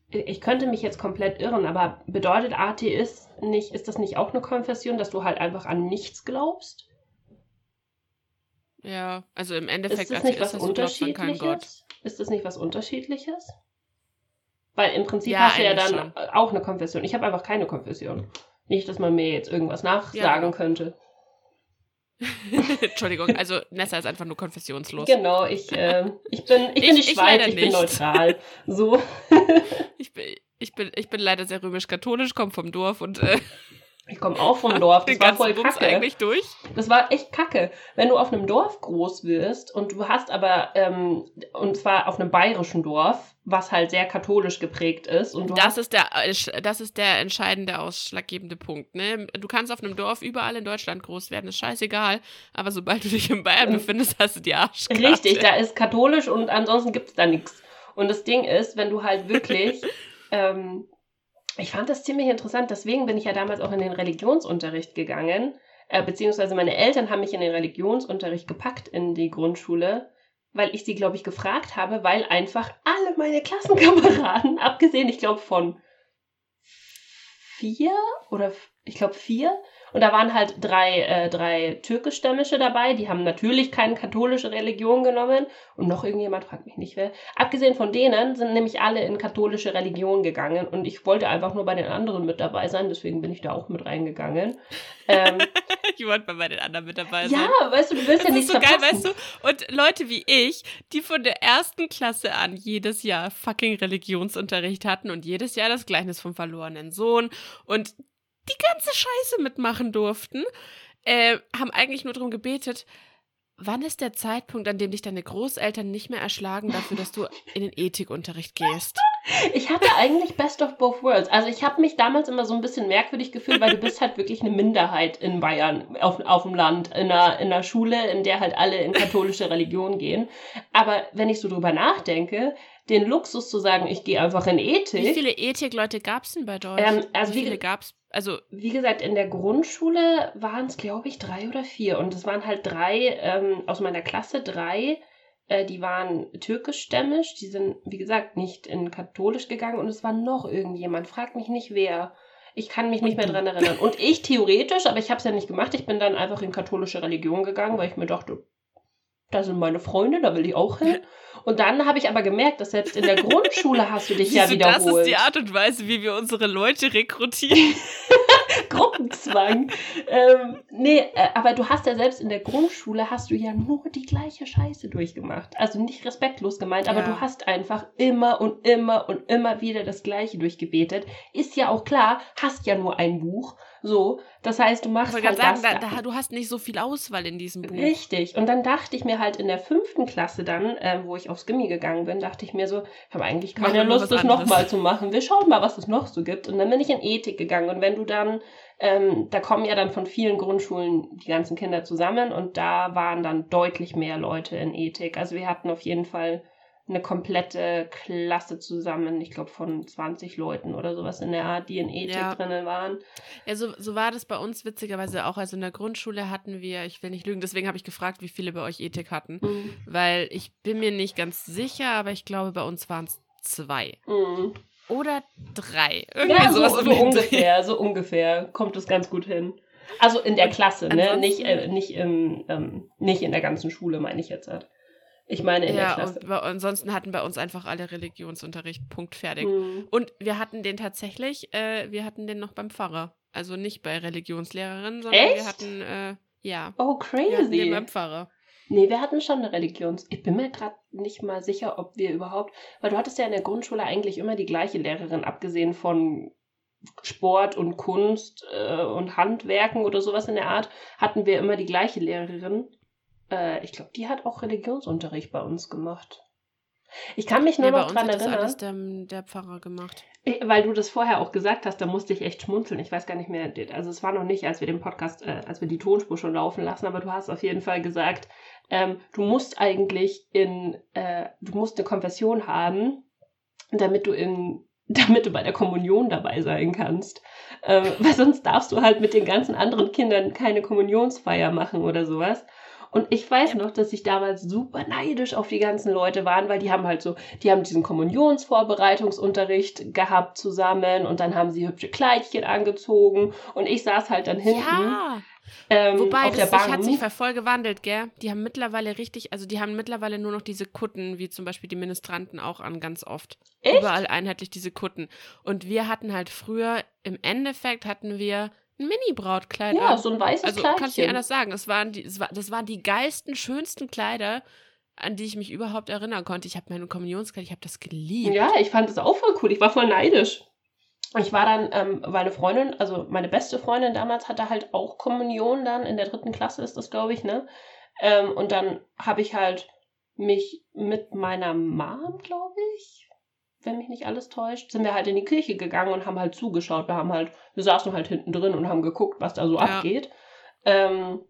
Ich könnte mich jetzt komplett irren, aber bedeutet Atheist nicht, ist das nicht auch eine Konfession, dass du halt einfach an nichts glaubst? Ja, also im Endeffekt Ist das als nicht was. Unterschiedliches? Ist das nicht was Unterschiedliches? Weil im Prinzip Ja, hast du ja dann eigentlich auch eine Konfession. Ich habe einfach keine Konfession. Nicht, dass man mir jetzt irgendwas nachsagen genau. könnte. Entschuldigung, also Nessa ist einfach nur konfessionslos. Genau, ich, äh, ich bin, ich bin Ich- die ich Schweiz, ich bin nicht. neutral. So. Ich bin, ich, bin, ich bin leider sehr römisch-katholisch, komme vom Dorf und äh, Ich komme auch vom Dorf. Das den war voll Bums kacke. eigentlich durch. Das war echt kacke. Wenn du auf einem Dorf groß wirst und du hast aber, ähm, und zwar auf einem bayerischen Dorf, was halt sehr katholisch geprägt ist. Und Das ist, der, äh, das ist der entscheidende, ausschlaggebende Punkt. Ne? Du kannst auf einem Dorf überall in Deutschland groß werden, ist scheißegal. Aber sobald du dich in Bayern Ähm, befindest, hast du die Arschkarte. Richtig, da ist katholisch und ansonsten gibt's da nichts. Und das Ding ist, wenn du halt wirklich, ähm, ich fand das ziemlich interessant, deswegen bin ich ja damals auch in den Religionsunterricht gegangen, äh, beziehungsweise meine Eltern haben mich in den Religionsunterricht gepackt in die Grundschule, weil ich sie, glaube ich, gefragt habe, weil einfach alle meine Klassenkameraden, abgesehen, ich glaube, von vier oder ich glaube vier, und da waren halt drei, äh, drei türkischstämmische dabei, die haben natürlich keine katholische Religion genommen. Und noch irgendjemand, fragt mich nicht wer. Abgesehen von denen sind nämlich alle in katholische Religion gegangen. Und ich wollte einfach nur bei den anderen mit dabei sein, deswegen bin ich da auch mit reingegangen. Ähm, Ich wollte mal bei den anderen mit dabei sein. ja, weißt du, du willst ja Das ist nichts so geil, verpassen. weißt du? Und Leute wie ich, die von der ersten Klasse an jedes Jahr fucking Religionsunterricht hatten und jedes Jahr das Gleichnis vom verlorenen Sohn und die ganze Scheiße mitmachen durften, äh, haben eigentlich nur darum gebetet, wann ist der Zeitpunkt, an dem dich deine Großeltern nicht mehr erschlagen dafür, dass du in den Ethikunterricht gehst? Ich hatte eigentlich Best of Both Worlds. Also ich habe mich damals immer so ein bisschen merkwürdig gefühlt, weil du bist halt wirklich eine Minderheit in Bayern, auf, auf dem Land, in einer, in einer Schule, in der halt alle in katholische Religion gehen. Aber wenn ich so drüber nachdenke, den Luxus zu sagen, ich gehe einfach in Wie Ethik. viele Ethikleute gab es denn bei euch? Ähm, also wie wie viele ge- gab's? Also, Wie gesagt, in der Grundschule waren es, glaube ich, drei oder vier. Und es waren halt drei ähm, aus meiner Klasse, drei, äh, die waren türkischstämmig. Die sind, wie gesagt, nicht in katholisch gegangen. Und es war noch irgendjemand. Frag mich nicht wer. Ich kann mich nicht mehr dran erinnern. Und ich theoretisch, aber ich habe es ja nicht gemacht. Ich bin dann einfach in katholische Religion gegangen, weil ich mir dachte, da sind meine Freunde, da will ich auch hin. Und dann habe ich aber gemerkt, dass selbst in der Grundschule hast du dich ja siehst das wiederholt. ist die Art und Weise, wie wir unsere Leute rekrutieren. Gruppenzwang. ähm, nee, äh, aber du hast ja selbst in der Grundschule hast du ja nur die gleiche Scheiße durchgemacht. Also nicht respektlos gemeint, aber Ja. du hast einfach immer und immer und immer wieder das Gleiche durchgebetet. Ist ja auch klar, hast ja nur ein Buch. So, das heißt, du Ich machst wollte halt gerade sagen, das da, da, du hast nicht so viel Auswahl in diesem Buch. Richtig. Und dann dachte ich mir halt in der fünften Klasse dann, äh, wo ich aufs Gimmi gegangen bin, dachte ich mir so, ich habe eigentlich keine mal Lust, das nochmal zu machen. Wir schauen mal, was es noch so gibt. Und dann bin ich in Ethik gegangen. Und wenn du dann, ähm, da kommen ja dann von vielen Grundschulen die ganzen Kinder zusammen und da waren dann deutlich mehr Leute in Ethik. Also wir hatten auf jeden Fall eine komplette Klasse zusammen, ich glaube von 20 Leuten oder sowas in der Art, die in Ethik Ja. drinnen waren. Ja, so, so war das bei uns witzigerweise auch. Also in der Grundschule hatten wir, ich will nicht lügen, deswegen habe ich gefragt, wie viele bei euch Ethik hatten. Mhm. Weil ich bin mir nicht ganz sicher, aber ich glaube, bei uns waren es zwei. Mhm. Oder drei. Irgendwie Ja, so, sowas so ungefähr, so ungefähr kommt es ganz gut hin. Also in der Klasse, ne? ansonsten- Nicht, äh, nicht, im, ähm, nicht in der ganzen Schule, meine ich jetzt. halt. Ich meine in der Ja, Klasse. und ansonsten hatten bei uns einfach alle Religionsunterricht. Punkt fertig. Hm. Und wir hatten den tatsächlich, äh, wir hatten den noch beim Pfarrer. Also nicht bei Religionslehrerin, sondern wir Echt? hatten, äh, ja, Oh, wir hatten den crazy. beim Pfarrer. Nee, wir hatten schon eine Religions... Ich bin mir gerade nicht mal sicher, ob wir überhaupt... Weil du hattest ja in der Grundschule eigentlich immer die gleiche Lehrerin, abgesehen von Sport und Kunst äh, und Handwerken oder sowas in der Art, hatten wir immer die gleiche Lehrerin. Äh, ich glaube, die hat auch Religionsunterricht bei uns gemacht. Ich kann mich nur Ja, noch dran hat das erinnern. alles der, der Pfarrer gemacht. Ich- Weil du das vorher auch gesagt hast, da musste ich echt schmunzeln. Ich weiß gar nicht mehr, also es war noch nicht, als wir den Podcast, äh, als wir die Tonspur schon laufen lassen, aber du hast auf jeden Fall gesagt, ähm, du musst eigentlich in, äh, du musst eine Konfession haben, damit du in, damit du bei der Kommunion dabei sein kannst. Ähm, weil sonst darfst du halt mit den ganzen anderen Kindern keine Kommunionsfeier machen oder sowas. Und ich weiß noch, dass ich damals super neidisch auf die ganzen Leute waren, weil die haben halt so, die haben diesen Kommunionsvorbereitungsunterricht gehabt zusammen und dann haben sie hübsche Kleidchen angezogen und ich saß halt dann hinten Ja, ähm, wobei das der sich, hat sich voll gewandelt, gell? Die haben mittlerweile richtig, also die haben mittlerweile nur noch diese Kutten, wie zum Beispiel die Ministranten auch an, ganz oft. Echt? Überall einheitlich diese Kutten. Und wir hatten halt früher, im Endeffekt hatten wir ein Mini-Brautkleid ja, an. so ein weißes Also Kleidchen. kannst du nicht anders sagen. Es waren die, es war, das waren die geilsten, schönsten Kleider, an die ich mich überhaupt erinnern konnte. Ich habe meine Kommunionskleid, ich habe das geliebt. Ja, ich fand das auch voll cool. Ich war voll neidisch. Ich war dann, ähm, meine Freundin, also meine beste Freundin damals hatte halt auch Kommunion dann, in der dritten Klasse ist das, glaube ich, ne? Ähm, und dann habe ich halt mich mit meiner Mom, glaube ich, wenn mich nicht alles täuscht, sind wir halt in die Kirche gegangen und haben halt zugeschaut. Wir haben halt, wir saßen halt hinten drin und haben geguckt, was da so Ja. abgeht. Ähm,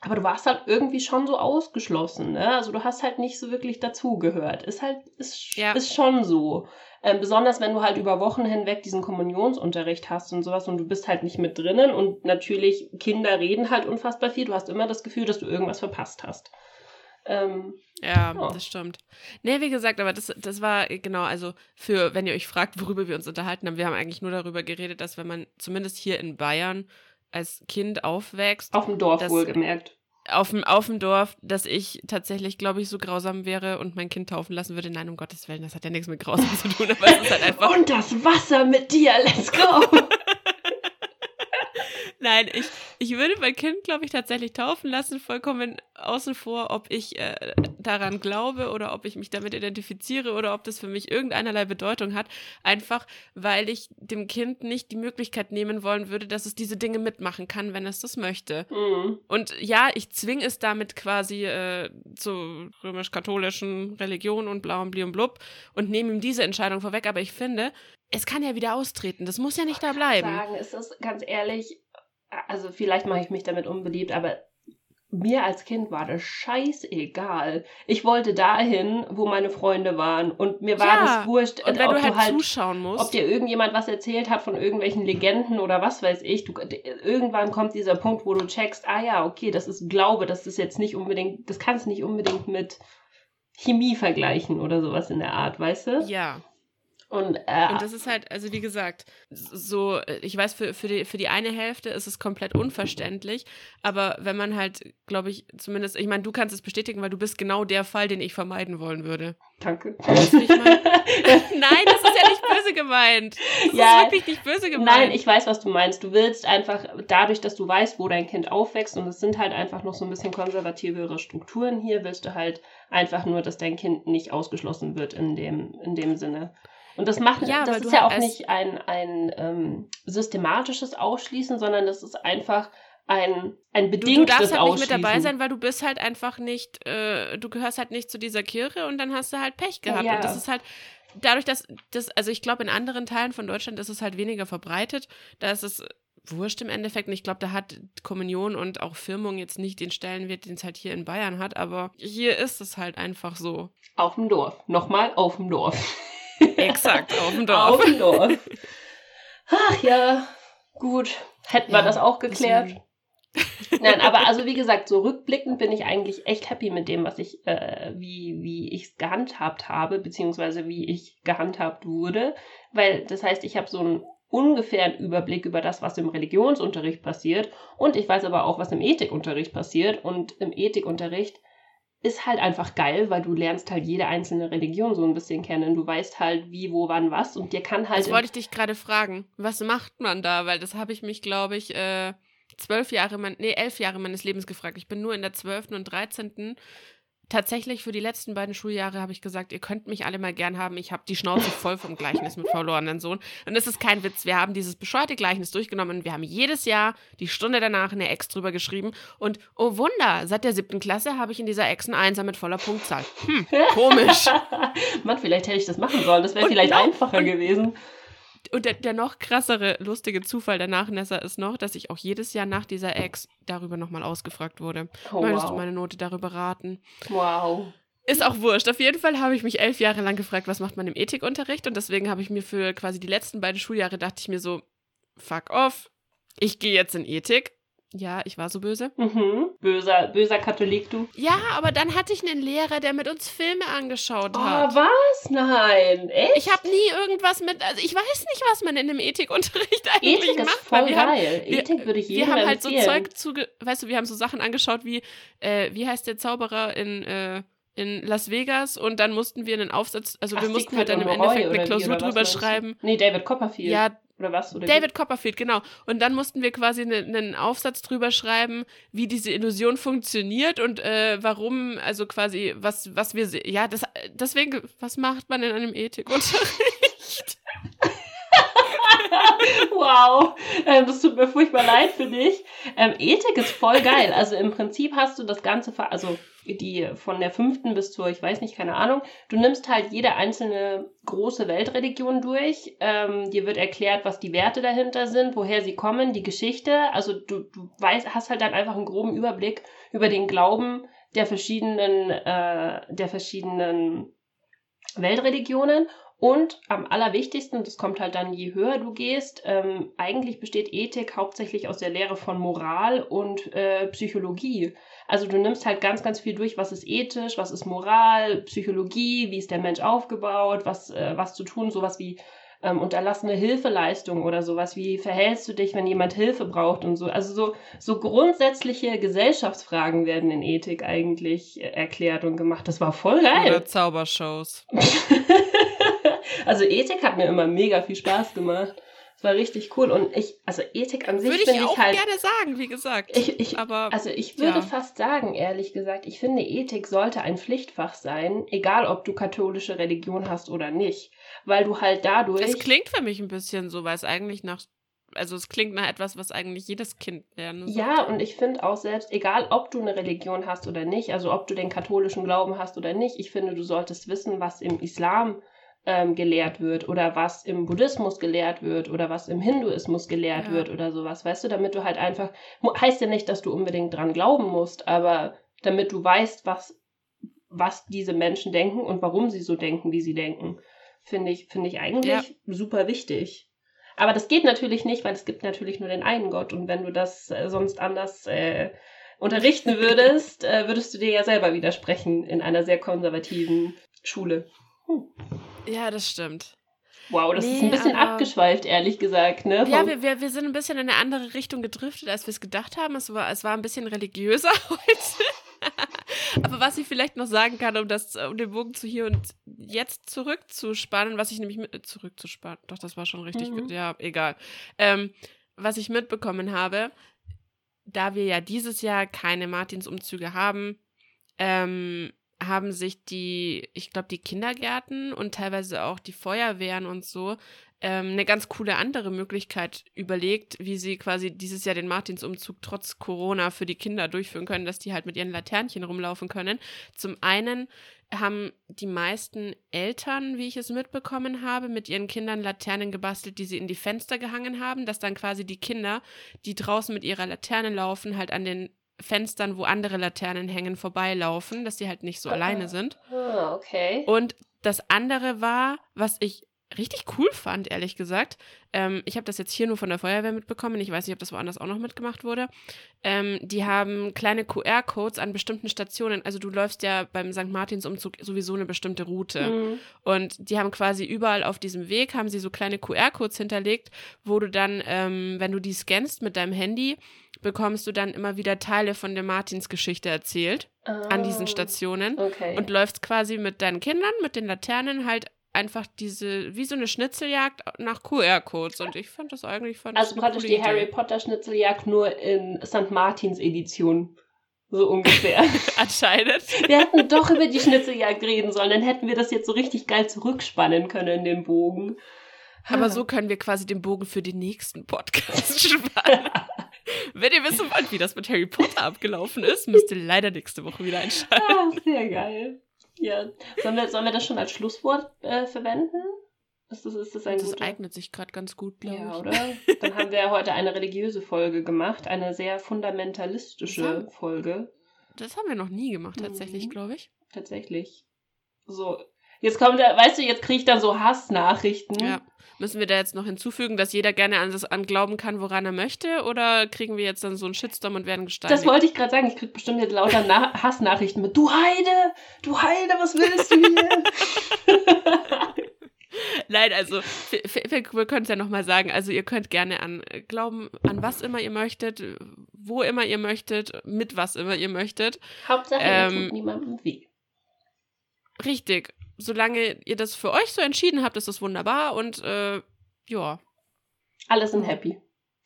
aber du warst halt irgendwie schon so ausgeschlossen, ne? Also du hast halt nicht so wirklich dazugehört. Ist halt, ist, Ja. ist schon so. Ähm, besonders wenn du halt über Wochen hinweg diesen Kommunionsunterricht hast und sowas und du bist halt nicht mit drinnen und natürlich Kinder reden halt unfassbar viel. Du hast immer das Gefühl, dass du irgendwas verpasst hast. Ähm, Ja, Ja. das stimmt. Nee, wie gesagt, aber das, das war genau, also für, wenn ihr euch fragt, worüber wir uns unterhalten haben, wir haben eigentlich nur darüber geredet, dass wenn man zumindest hier in Bayern als Kind aufwächst, auf dem Dorf Das- wohlgemerkt. auf dem, auf dem Dorf, dass ich tatsächlich, glaube ich, so grausam wäre und mein Kind taufen lassen würde. Nein, um Gottes Willen, das hat ja nichts mit grausam zu tun, aber es ist halt einfach. Und das Wasser mit dir, let's go! Nein, ich, ich würde mein Kind, glaube ich, tatsächlich taufen lassen, vollkommen außen vor, ob ich äh, daran glaube oder ob ich mich damit identifiziere oder ob das für mich irgendeinerlei Bedeutung hat. Einfach, weil ich dem Kind nicht die Möglichkeit nehmen wollen würde, dass es diese Dinge mitmachen kann, wenn es das möchte. Mhm. Und ja, ich zwinge es damit quasi äh, zur römisch-katholischen Religion und blau und bli und blub und nehme ihm diese Entscheidung vorweg. Aber ich finde, es kann ja wieder austreten. Das muss ja nicht da bleiben. sagen, es ist ganz ehrlich, also vielleicht mache ich mich damit unbeliebt, aber mir als Kind war das scheißegal. Ich wollte dahin, wo meine Freunde waren und mir war Ja, das wurscht, Und wenn ob du halt, halt zuschauen musst. ob dir irgendjemand was erzählt hat von irgendwelchen Legenden oder was weiß ich. Du, irgendwann kommt dieser Punkt, wo du checkst, ah ja, okay, das ist Glaube, das ist jetzt nicht unbedingt, das kannst du nicht unbedingt mit Chemie vergleichen oder sowas in der Art, weißt du? ja. Und, äh, Und das ist halt, also wie gesagt, so, ich weiß, für, für, die, für die eine Hälfte ist es komplett unverständlich, aber wenn man halt, glaube ich, zumindest, ich meine, du kannst es bestätigen, weil du bist genau der Fall, den ich vermeiden wollen würde. danke. Weißt du, wie ich meine? Nein, das ist ja nicht böse gemeint. Das Ja. ist wirklich nicht böse gemeint. Nein, ich weiß, was du meinst. Du willst einfach, dadurch, dass du weißt, wo dein Kind aufwächst, und es sind halt einfach noch so ein bisschen konservativere Strukturen hier, willst du halt einfach nur, dass dein Kind nicht ausgeschlossen wird in dem, in dem Sinne. Und das macht, Ja, das ist ja halt auch nicht ein, ein ähm, systematisches Ausschließen, sondern das ist einfach ein, ein Du, du bedingtes darfst halt nicht mit dabei sein, weil du bist halt einfach nicht, äh, du gehörst halt nicht zu dieser Kirche und dann hast du halt Pech gehabt. Ja. Und das ist halt, dadurch, dass das, also ich glaube, in anderen Teilen von Deutschland ist es halt weniger verbreitet. Da ist es wurscht im Endeffekt. Und ich glaube, da hat Kommunion und auch Firmung jetzt nicht den Stellenwert, den es halt hier in Bayern hat, aber hier ist es halt einfach so. Auf dem Dorf. Nochmal auf dem Dorf. Exakt, auf dem Dorf. Auf dem Dorf. Ach ja, gut. Hätten wir Ja, das auch geklärt. Nein, aber also wie gesagt, so rückblickend bin ich eigentlich echt happy mit dem, was ich, äh, wie, wie ich es gehandhabt habe, beziehungsweise wie ich gehandhabt wurde. Weil das heißt, ich habe so einen ungefähren Überblick über das, was im Religionsunterricht passiert. Und ich weiß aber auch, was im Ethikunterricht passiert. Und im Ethikunterricht ist halt einfach geil, weil du lernst halt jede einzelne Religion so ein bisschen kennen. Du weißt halt, wie, wo, wann, was. Und dir kann halt. Das wollte ich dich gerade fragen. Was macht man da? Weil das habe ich mich, glaube ich, äh, zwölf Jahre, mein, nee, elf Jahre meines Lebens gefragt. Ich bin nur in der zwölften und dreizehnten tatsächlich für die letzten beiden Schuljahre habe ich gesagt, ihr könnt mich alle mal gern haben. Ich habe die Schnauze voll vom Gleichnis mit verlorenen Sohn. Und es ist kein Witz. Wir haben dieses bescheuerte Gleichnis durchgenommen und wir haben jedes Jahr die Stunde danach eine Ex drüber geschrieben. Und oh Wunder, seit der siebten Klasse habe ich in dieser Ex ein Einser mit voller Punktzahl. Hm, komisch. Mann, vielleicht hätte ich das machen sollen. Das wäre vielleicht genau, einfacher gewesen. Und der, der noch krassere, lustige Zufall der Nachnässer ist noch, dass ich auch jedes Jahr nach dieser Ex darüber nochmal ausgefragt wurde. Oh, Möchtest du wow. meine Note darüber raten? wow. Ist auch wurscht. Auf jeden Fall habe ich mich elf Jahre lang gefragt, was macht man im Ethikunterricht? Und deswegen habe ich mir für quasi die letzten beiden Schuljahre dachte ich mir so, fuck off, ich gehe jetzt in Ethik. Ja, ich war so böse. Mhm. Böser, böser Katholik, du. Ja, aber dann hatte ich einen Lehrer, der mit uns Filme angeschaut Oh, hat. was? Nein. Echt? Ich habe nie irgendwas mit, also ich weiß nicht, was man in einem Ethikunterricht eigentlich Ethik ist macht. voll weil wir haben, geil. wir- Ethik würde ich wir jedem haben halt so empfehlen. Zeug zuge, weißt du, wir haben so Sachen angeschaut wie, äh, wie heißt der Zauberer in, äh, in Las Vegas und dann mussten wir einen Aufsatz, also Ach, wir mussten halt dann im Endeffekt eine Klausur drüber schreiben. Nee, David Copperfield. Ja, Oder was? Oder David Copperfield, genau. Und dann mussten wir quasi ne- einen Aufsatz drüber schreiben, wie diese Illusion funktioniert und äh, warum, also quasi, was, was wir, ja, das, deswegen, was macht man in einem Ethikunterricht? Wow, ähm, das tut mir furchtbar leid für dich. Ähm, Ethik ist voll geil. Also im Prinzip hast du das Ganze, ver- also die von der fünften bis zur, ich weiß nicht, keine Ahnung. Du nimmst halt jede einzelne große Weltreligion durch. Ähm, dir wird erklärt, was die Werte dahinter sind, woher sie kommen, die Geschichte. Also du, du weißt, hast halt dann einfach einen groben Überblick über den Glauben der verschiedenen, äh, der verschiedenen Weltreligionen. Und am allerwichtigsten, das kommt halt dann, je höher du gehst, ähm, eigentlich besteht Ethik hauptsächlich aus der Lehre von Moral und äh, Psychologie. Also du nimmst halt ganz, ganz viel durch, was ist ethisch, was ist Moral, Psychologie, wie ist der Mensch aufgebaut, was, äh, was zu tun, sowas wie ähm, unterlassene Hilfeleistung oder sowas, wie verhältst du dich, wenn jemand Hilfe braucht und so. Also so, so grundsätzliche Gesellschaftsfragen werden in Ethik eigentlich äh, erklärt und gemacht. Das war voll geil. Oder Zaubershows. also Ethik hat mir immer mega viel Spaß gemacht. Es war richtig cool und ich, also Ethik an sich Würde ich finde auch ich halt. gerne sagen, wie gesagt. Ich, ich, aber also ich würde ja. fast sagen, ehrlich gesagt, ich finde, Ethik sollte ein Pflichtfach sein, egal ob du katholische Religion hast oder nicht. Weil du halt dadurch. es klingt für mich ein bisschen so, weil es eigentlich nach, also es klingt nach etwas, was eigentlich jedes Kind lernen sollte. Ja, und ich finde auch selbst, egal ob du eine Religion hast oder nicht, also ob du den katholischen Glauben hast oder nicht, ich finde, du solltest wissen, was im Islam ähm, gelehrt wird oder was im Buddhismus gelehrt wird oder was im Hinduismus gelehrt Ja. wird oder sowas, weißt du, damit du halt einfach, heißt ja nicht, dass du unbedingt dran glauben musst, aber damit du weißt, was, was diese Menschen denken und warum sie so denken, wie sie denken, finde ich, finde ich eigentlich Ja. super wichtig. Aber das geht natürlich nicht, weil es gibt natürlich nur den einen Gott und wenn du das äh, sonst anders äh, unterrichten würdest, äh, würdest du dir ja selber widersprechen in einer sehr konservativen Schule. Ja, das stimmt. Wow, das ist Nee, ein bisschen aber- abgeschweift, ehrlich gesagt, ne? Ja, wir, wir, wir sind ein bisschen in eine andere Richtung gedriftet, als wir es gedacht haben. Es war, es war ein bisschen religiöser heute. Aber was ich vielleicht noch sagen kann, um das, um den Bogen zu hier und jetzt zurückzuspannen, was ich nämlich mit, äh, zurückzuspannen, doch, das war schon richtig, Mhm. gut, ja, egal. Ähm, was ich mitbekommen habe, da wir ja dieses Jahr keine Martinsumzüge haben, ähm, haben sich die, ich glaube, die Kindergärten und teilweise auch die Feuerwehren und so ähm, eine ganz coole andere Möglichkeit überlegt, wie sie quasi dieses Jahr den Martinsumzug trotz Corona für die Kinder durchführen können, dass die halt mit ihren Laternchen rumlaufen können. Zum einen haben die meisten Eltern, wie ich es mitbekommen habe, mit ihren Kindern Laternen gebastelt, die sie in die Fenster gehangen haben, dass dann quasi die Kinder, die draußen mit ihrer Laterne laufen, halt an den Fenstern, wo andere Laternen hängen, vorbeilaufen, dass die halt nicht so Ah. alleine sind. Ah, okay. Und das andere war, was ich richtig cool fand, ehrlich gesagt. Ähm, ich habe das jetzt hier nur von der Feuerwehr mitbekommen. Ich weiß nicht, ob das woanders auch noch mitgemacht wurde. Ähm, die haben kleine QR-Codes an bestimmten Stationen. Also du läufst ja beim St. Martins-Umzug sowieso eine bestimmte Route. Mhm. Und die haben quasi überall auf diesem Weg, haben sie so kleine QR-Codes hinterlegt, wo du dann, ähm, wenn du die scannst mit deinem Handy, bekommst du dann immer wieder Teile von der Martins-Geschichte erzählt an diesen Ah, Stationen Okay. und läufst quasi mit deinen Kindern, mit den Laternen halt einfach diese, wie so eine Schnitzeljagd nach QR-Codes. Und ich fand das eigentlich fand also praktisch die Harry. Potter Schnitzeljagd nur in St. Martins Edition. So ungefähr. Anscheinend. Wir hätten doch über die Schnitzeljagd reden sollen, dann hätten wir das jetzt so richtig geil zurückspannen können in den Bogen. Aber so können wir quasi den Bogen für den nächsten Podcast spannen. Wenn ihr wissen wollt, wie das mit Harry Potter abgelaufen ist, müsst ihr leider nächste Woche wieder einschalten. Ah, sehr geil. Ja. Sollen wir, sollen wir das schon als Schlusswort äh, verwenden? Ist das, ist das ein Das guter? eignet sich gerade ganz gut, glaube Ja, ich. oder? Dann haben wir heute eine religiöse Folge gemacht, eine sehr fundamentalistische Ja. Folge. Das haben wir noch nie gemacht, tatsächlich, Mhm. glaube ich. Tatsächlich. So. Jetzt kommt weißt du, jetzt kriege ich dann so Hassnachrichten. Ja. Müssen wir da jetzt noch hinzufügen, dass jeder gerne an das anglauben kann, woran er möchte? Oder kriegen wir jetzt dann so einen Shitstorm und werden gesteinigt? Das wollte ich gerade sagen. Ich krieg bestimmt jetzt lauter Na Hassnachrichten mit. Du Heide! Du Heide, was willst du hier? Nein, also wir, können es ja nochmal sagen. Also ihr könnt gerne an äh, glauben, an was immer ihr möchtet, wo immer ihr möchtet, mit was immer ihr möchtet. Hauptsache, Ähm, ihr tut niemandem weh. Richtig. Solange ihr das für euch so entschieden habt, ist das wunderbar und äh, ja, Alle sind happy.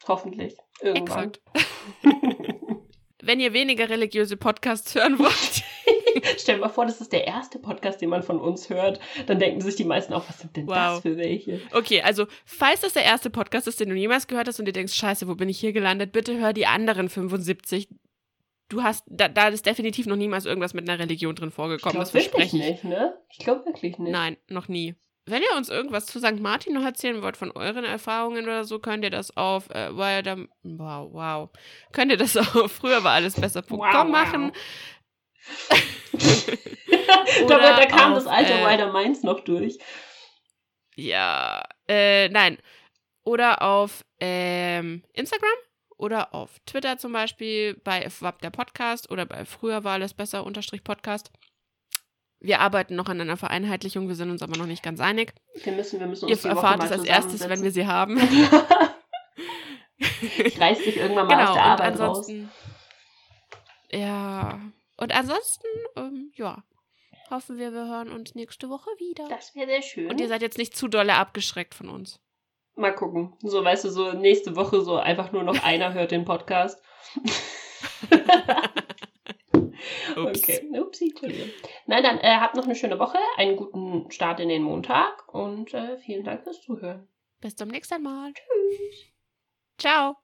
Hoffentlich. Irgendwann. Wenn ihr weniger religiöse Podcasts hören wollt, Stell dir mal vor, das ist der erste Podcast, den man von uns hört. Dann denken sich die meisten auch, was sind denn Wow. das für welche? Okay, also falls das der erste Podcast ist, den du jemals gehört hast und dir denkst, scheiße, wo bin ich hier gelandet, bitte hör die anderen 75. Du hast, da, da ist definitiv noch niemals irgendwas mit einer Religion drin Ich vorgekommen, glaube das wirklich verspreche ich. nicht, ne? Ich glaube wirklich nicht. Nein, noch nie. Wenn ihr uns irgendwas zu St. Martin noch erzählen wollt von euren Erfahrungen oder so, könnt ihr das auf äh, Wilder, wow, wow, könnt ihr das auf früher war alles besser.com Wow, wow. machen. da, da kam auf, das alte äh, Wilder Mainz noch durch. Ja, äh, nein. Oder auf ähm, Instagram oder auf Twitter zum Beispiel bei FWAP der Podcast oder bei früher war alles besser unterstrich Podcast. Wir arbeiten noch an einer Vereinheitlichung, wir sind uns aber noch nicht ganz einig. Wir müssen, wir müssen Ihr uns Woche erfahrt es als erstes, wenn wir sie haben. ich reiß dich irgendwann mal aus genau, der und Arbeit raus. ansonsten. Ja. Und ansonsten, ähm, ja, hoffen wir, wir hören uns nächste Woche wieder. Das wäre sehr schön. Und ihr seid jetzt nicht zu dolle abgeschreckt von uns. Mal gucken. So, weißt du, so nächste Woche so einfach nur noch einer hört den Podcast. Ups. Okay, upsie, Entschuldigung. Nein, dann äh, habt noch eine schöne Woche, einen guten Start in den Montag und äh, vielen Dank fürs Zuhören. Bis zum nächsten Mal. Tschüss. Ciao.